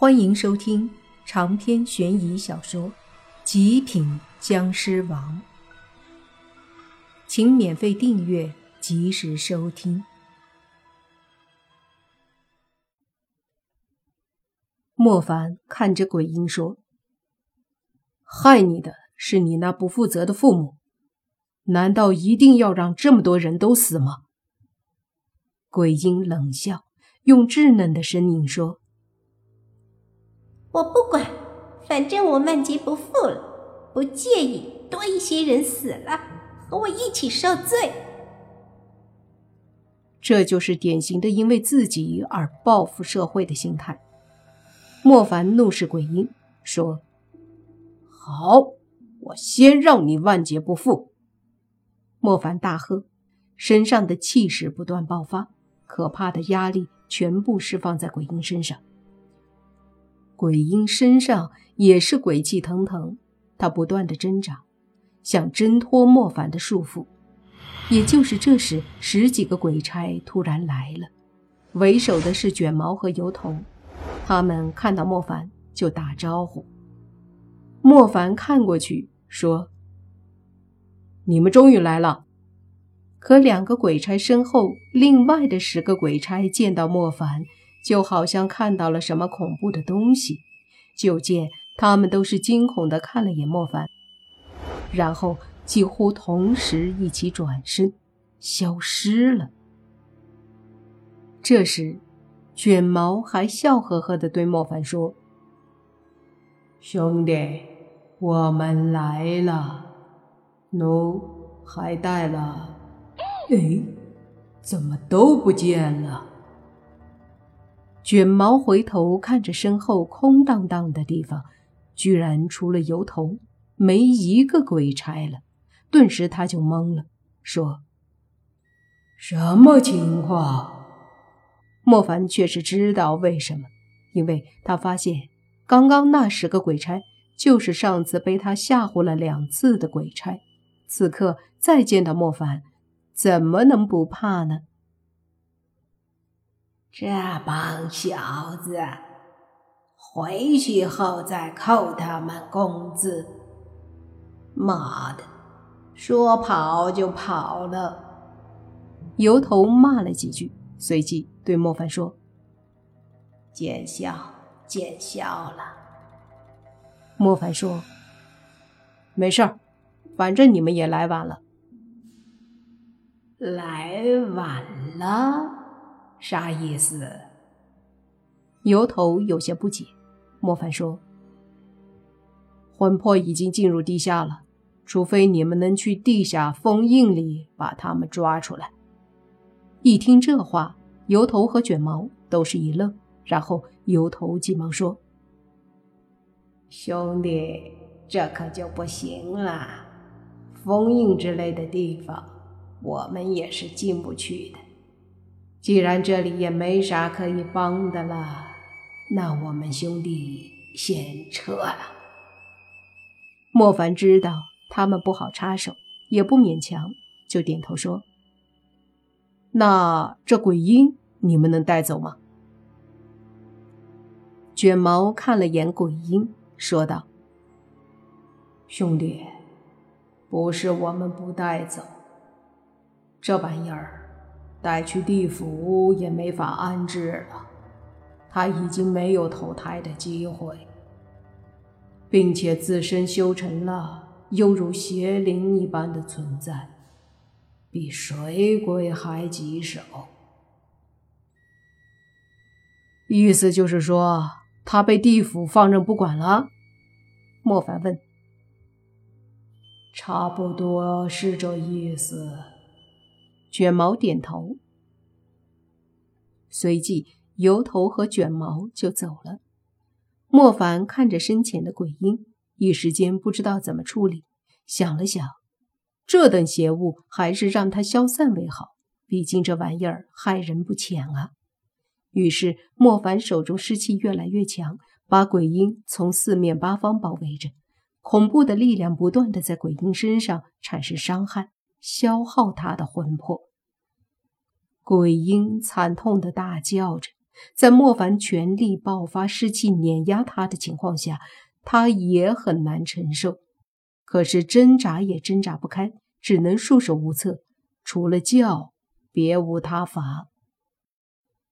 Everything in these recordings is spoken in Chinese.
欢迎收听长篇悬疑小说《极品僵尸王》，请免费订阅，及时收听。莫凡看着鬼婴说：“害你的是你那不负责的父母，难道一定要让这么多人都死吗？”鬼婴冷笑，用稚嫩的声音说。我不管，反正我万劫不复了，不介意多一些人死了，和我一起受罪。这就是典型的因为自己而报复社会的心态。莫凡怒视鬼婴，说：“好，我先让你万劫不复。”莫凡大喝，身上的气势不断爆发，可怕的压力全部释放在鬼婴身上。鬼婴身上也是鬼气腾腾，他不断的挣扎，想挣脱莫凡的束缚。也就是这时，十几个鬼差突然来了，为首的是卷毛和油头，他们看到莫凡就打招呼。莫凡看过去说：“你们终于来了。”可两个鬼差身后，另外的十个鬼差见到莫凡。就好像看到了什么恐怖的东西，就见他们都是惊恐的看了眼莫凡，然后几乎同时一起转身消失了。这时，卷毛还笑呵呵的对莫凡说：“兄弟，我们来了，奴还带了……哎，怎么都不见了？”卷毛回头看着身后空荡荡的地方，居然除了油头，没一个鬼差了。顿时他就懵了，说：“什么情况？”莫凡却是知道为什么，因为他发现刚刚那十个鬼差就是上次被他吓唬了两次的鬼差，此刻再见到莫凡，怎么能不怕呢？这帮小子，回去后再扣他们工资。妈的，说跑就跑了！油头骂了几句，随即对莫凡说：“见笑，见笑了。”莫凡说：“没事儿，反正你们也来晚了。”来晚了。啥意思？油头有些不解。莫凡说：“魂魄已经进入地下了，除非你们能去地下封印里把他们抓出来。”一听这话，油头和卷毛都是一愣，然后油头急忙说：“兄弟，这可就不行了。封印之类的地方，我们也是进不去的。”既然这里也没啥可以帮的了，那我们兄弟先撤了。莫凡知道他们不好插手，也不勉强，就点头说：“那这鬼婴你们能带走吗？”卷毛看了眼鬼婴，说道：“兄弟，不是我们不带走，这玩意儿……”带去地府也没法安置了，他已经没有投胎的机会，并且自身修成了犹如邪灵一般的存在，比水鬼还棘手。意思就是说，他被地府放任不管了？莫凡问。差不多是这意思。卷毛点头，随即油头和卷毛就走了。莫凡看着身前的鬼婴，一时间不知道怎么处理。想了想，这等邪物还是让它消散为好，毕竟这玩意儿害人不浅啊。于是莫凡手中湿气越来越强，把鬼婴从四面八方包围着，恐怖的力量不断的在鬼婴身上产生伤害。消耗他的魂魄，鬼婴惨痛的大叫着，在莫凡全力爆发尸气碾压他的情况下，他也很难承受。可是挣扎也挣扎不开，只能束手无策，除了叫，别无他法。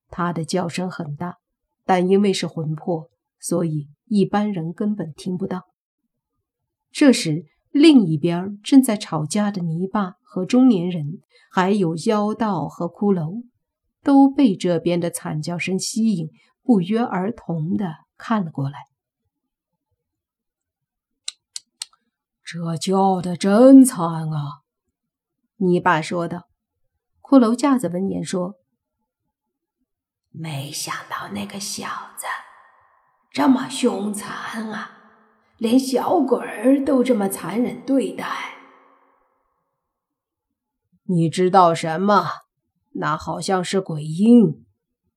他的叫声很大，但因为是魂魄，所以一般人根本听不到。这时，另一边正在吵架的泥巴和中年人，还有妖道和骷髅，都被这边的惨叫声吸引，不约而同的看了过来。这叫的真惨啊！泥巴说道。骷髅架子闻言说：“没想到那个小子这么凶残啊！”连小鬼儿都这么残忍对待，你知道什么？那好像是鬼婴，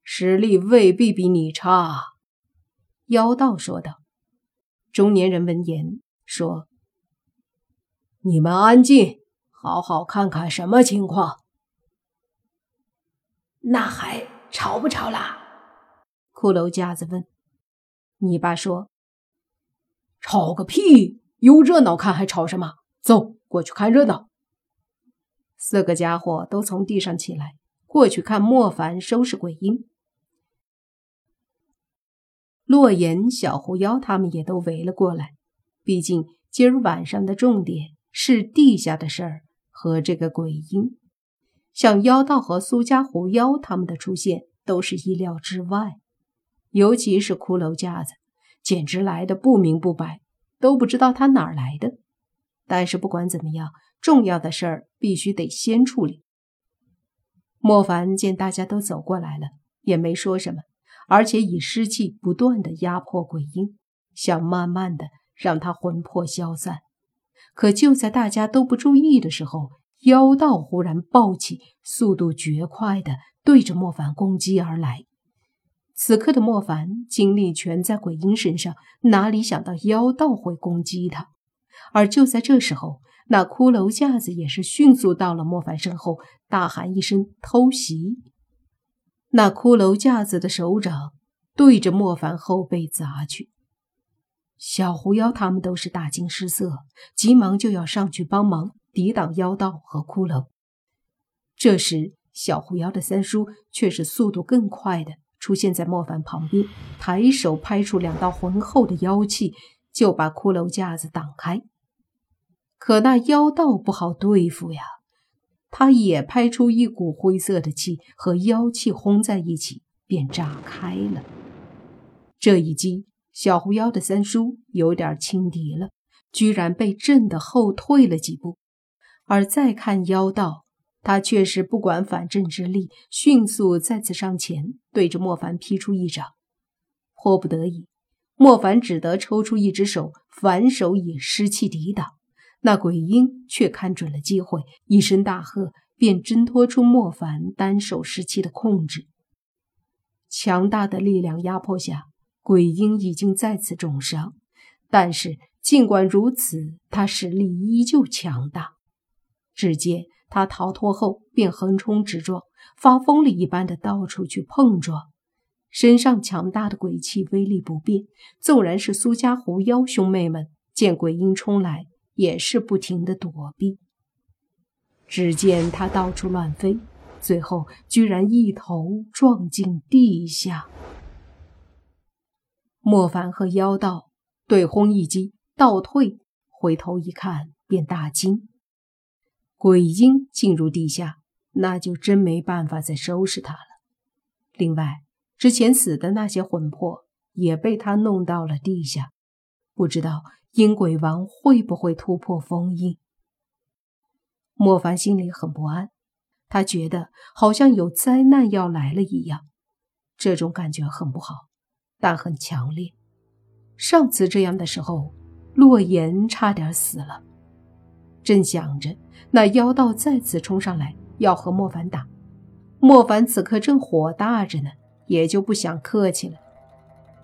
实力未必比你差。”妖道说道。中年人闻言说：“你们安静，好好看看什么情况。”那还吵不吵啦？骷髅架子问。你爸说。吵个屁！有热闹看还吵什么？走过去看热闹。四个家伙都从地上起来，过去看莫凡收拾鬼婴。洛言、小狐妖他们也都围了过来。毕竟今儿晚上的重点是地下的事儿和这个鬼婴。像妖道和苏家狐妖他们的出现都是意料之外，尤其是骷髅架子。简直来的不明不白，都不知道他哪儿来的。但是不管怎么样，重要的事儿必须得先处理。莫凡见大家都走过来了，也没说什么，而且以尸气不断的压迫鬼婴，想慢慢的让他魂魄消散。可就在大家都不注意的时候，妖道忽然暴起，速度绝快的对着莫凡攻击而来。此刻的莫凡精力全在鬼婴身上，哪里想到妖道会攻击他？而就在这时候，那骷髅架子也是迅速到了莫凡身后，大喊一声“偷袭”。那骷髅架子的手掌对着莫凡后背砸去。小狐妖他们都是大惊失色，急忙就要上去帮忙抵挡妖道和骷髅。这时，小狐妖的三叔却是速度更快的。出现在莫凡旁边，抬手拍出两道浑厚的妖气，就把骷髅架子挡开。可那妖道不好对付呀，他也拍出一股灰色的气，和妖气轰在一起，便炸开了。这一击，小狐妖的三叔有点轻敌了，居然被震得后退了几步。而再看妖道。他却是不管反震之力，迅速再次上前，对着莫凡劈出一掌。迫不得已，莫凡只得抽出一只手，反手以尸气抵挡。那鬼婴却看准了机会，一声大喝，便挣脱出莫凡单手尸气的控制。强大的力量压迫下，鬼婴已经再次重伤。但是尽管如此，他实力依旧强大。只见。他逃脱后便横冲直撞，发疯了一般的到处去碰撞，身上强大的鬼气威力不变。纵然是苏家狐妖兄妹们见鬼婴冲来，也是不停的躲避。只见他到处乱飞，最后居然一头撞进地下。莫凡和妖道对轰一击，倒退，回头一看，便大惊。鬼婴进入地下，那就真没办法再收拾他了。另外，之前死的那些魂魄也被他弄到了地下，不知道阴鬼王会不会突破封印。莫凡心里很不安，他觉得好像有灾难要来了一样，这种感觉很不好，但很强烈。上次这样的时候，洛言差点死了。正想着，那妖道再次冲上来要和莫凡打。莫凡此刻正火大着呢，也就不想客气了。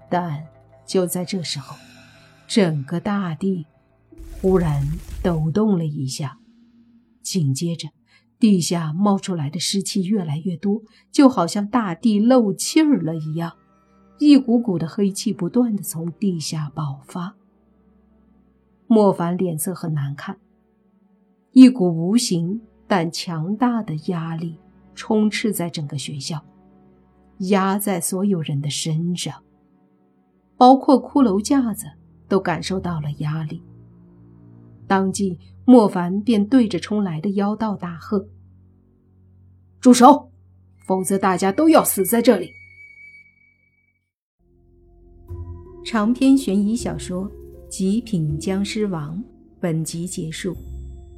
但就在这时候，整个大地忽然抖动了一下，紧接着地下冒出来的湿气越来越多，就好像大地漏气儿了一样，一股股的黑气不断的从地下爆发。莫凡脸色很难看，一股无形但强大的压力充斥在整个学校，压在所有人的身上，包括骷髅架子都感受到了压力。当即，莫凡便对着冲来的妖道大喝：“住手！否则大家都要死在这里！”长篇悬疑小说。《极品僵尸王》本集结束，